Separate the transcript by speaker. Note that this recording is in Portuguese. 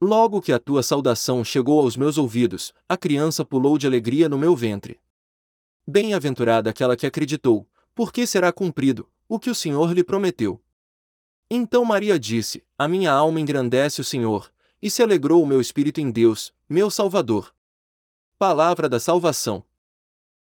Speaker 1: Logo que a tua saudação chegou aos meus ouvidos, a criança pulou de alegria no meu ventre. Bem-aventurada aquela que acreditou, porque será cumprido o que o Senhor lhe prometeu. Então Maria disse: A minha alma engrandece o Senhor, e se alegrou o meu espírito em Deus, meu Salvador. Palavra da salvação.